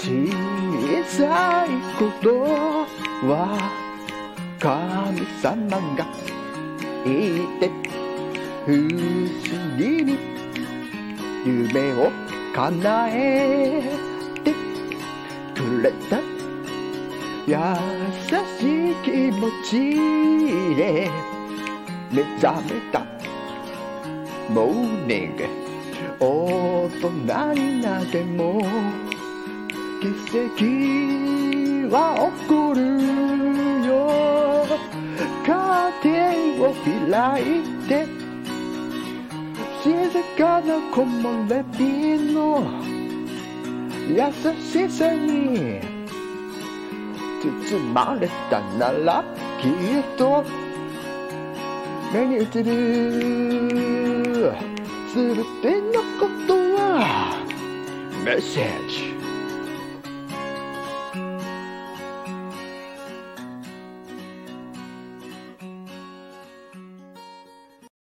小さいことは神様がいて不思議に夢を叶えてくれた。優しい気持ちで目覚めた。モーニング。大人になっても奇跡は起こるよ。カーテンを開いて静かな木漏れ日の。優しさに包まれたならきっと。目に映るすべてのことはメッセージ。